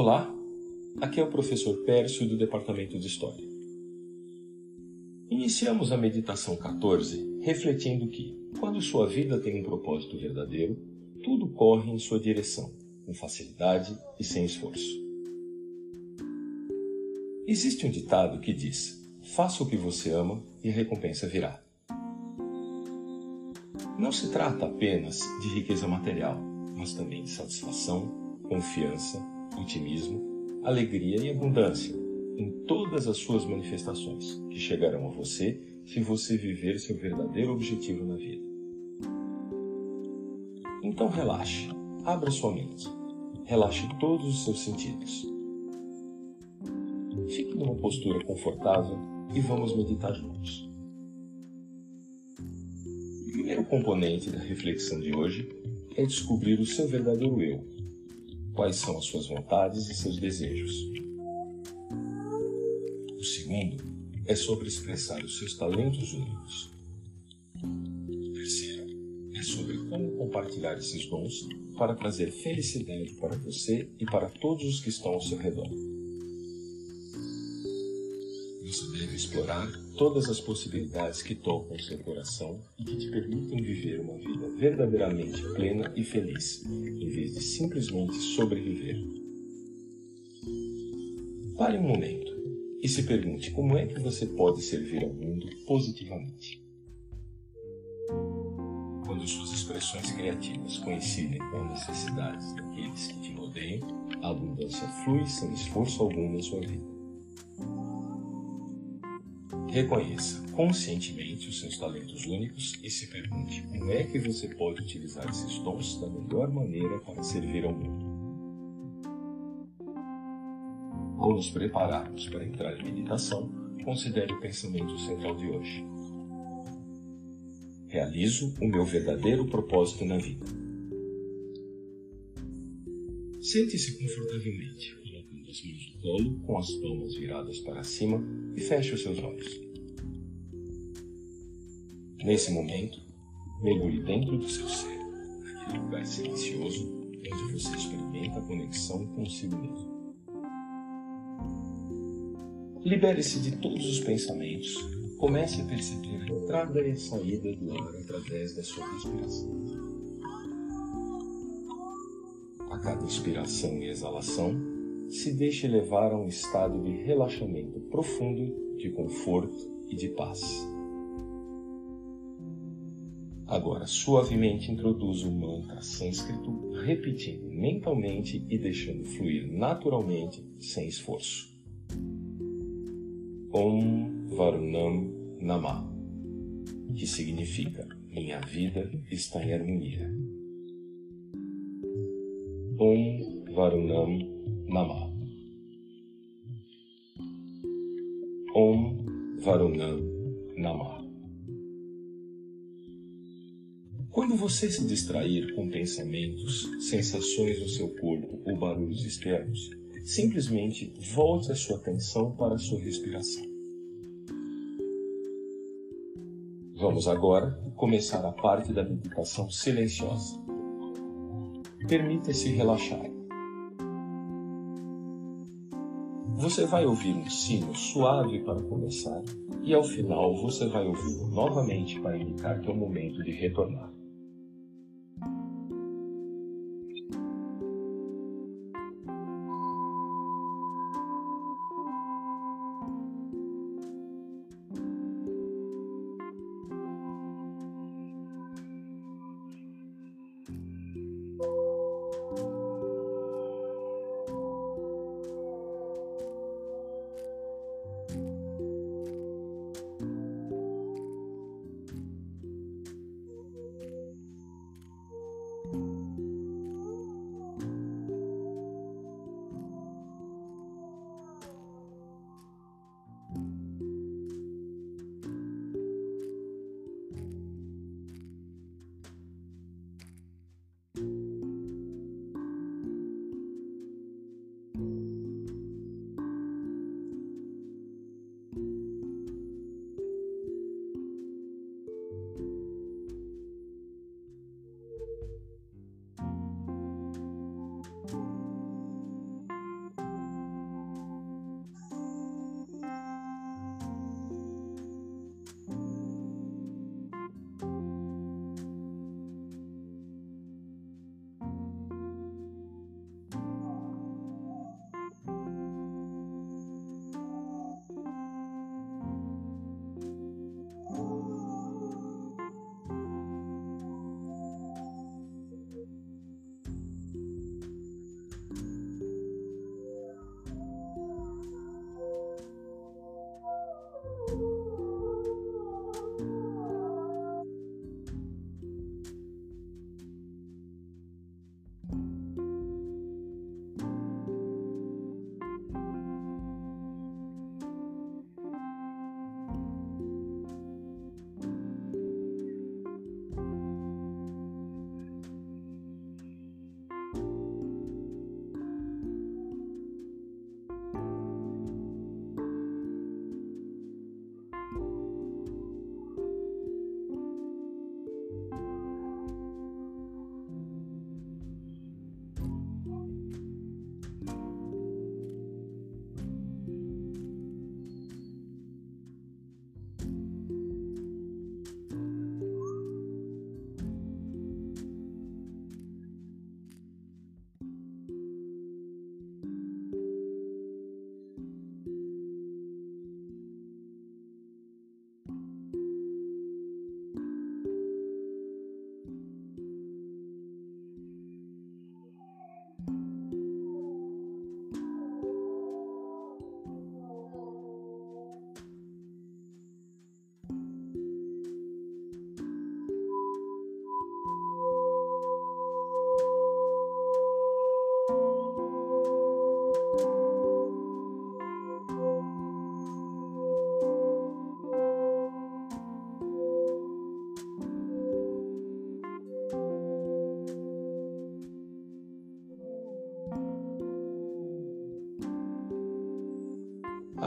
Olá, aqui é o professor Pércio do Departamento de História. Iniciamos a meditação 14 refletindo que, quando sua vida tem um propósito verdadeiro, tudo corre em sua direção, com facilidade e sem esforço. Existe um ditado que diz: faça o que você ama e a recompensa virá. Não se trata apenas de riqueza material, mas também de satisfação, confiança, otimismo, alegria e abundância em todas as suas manifestações, que chegarão a você se você viver seu verdadeiro objetivo na vida. Então relaxe, abra sua mente, relaxe todos os seus sentidos. Fique numa postura confortável e vamos meditar juntos. O primeiro componente da reflexão de hoje é descobrir o seu verdadeiro eu, quais são as suas vontades e seus desejos. O segundo é sobre expressar os seus talentos únicos. O terceiro é sobre como compartilhar esses dons para trazer felicidade para você e para todos os que estão ao seu redor. Explorar todas as possibilidades que tocam seu coração e que te permitem viver uma vida verdadeiramente plena e feliz, em vez de simplesmente sobreviver. Pare um momento e se pergunte como é que você pode servir ao mundo positivamente. Quando suas expressões criativas coincidem com as necessidades daqueles que te rodeiam, a abundância flui sem esforço algum na sua vida. Reconheça conscientemente os seus talentos únicos e se pergunte como é que você pode utilizar esses dons da melhor maneira para servir ao mundo. Ao nos prepararmos para entrar em meditação, considere o pensamento central de hoje. Realizo o meu verdadeiro propósito na vida. Sente-se confortavelmente mãos no colo, com as palmas viradas para cima e feche os seus olhos. Nesse momento, mergulhe dentro do seu ser, naquele lugar silencioso onde você experimenta a conexão consigo mesmo. Libere-se de todos os pensamentos. Comece a perceber a entrada e a saída do ar através da sua respiração. A cada inspiração e exalação, se deixe levar a um estado de relaxamento profundo, de conforto e de paz. Agora, suavemente introduza o mantra sânscrito, repetindo mentalmente e deixando fluir naturalmente, sem esforço. Om Varunam Namah, que significa Minha vida está em harmonia. Om Varunam Namah. Om Varunam Namah. Quando você se distrair com pensamentos, sensações no seu corpo ou barulhos externos, simplesmente volte a sua atenção para a sua respiração. Vamos agora começar a parte da meditação silenciosa. Permita-se relaxar. Você vai ouvir um sino suave para começar e ao final você vai ouvi-lo novamente para indicar que é o momento de retornar.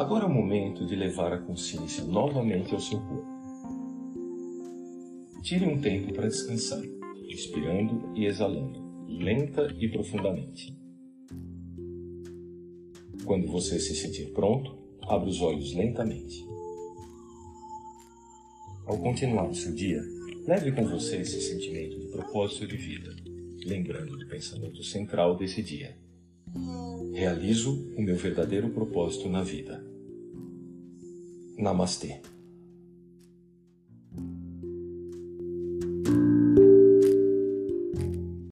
Agora é o momento de levar a consciência novamente ao seu corpo. Tire um tempo para descansar, inspirando e exalando, lenta e profundamente. Quando você se sentir pronto, abra os olhos lentamente. Ao continuar o seu dia, leve com você esse sentimento de propósito de vida, lembrando do pensamento central desse dia. Realizo o meu verdadeiro propósito na vida. Namastê.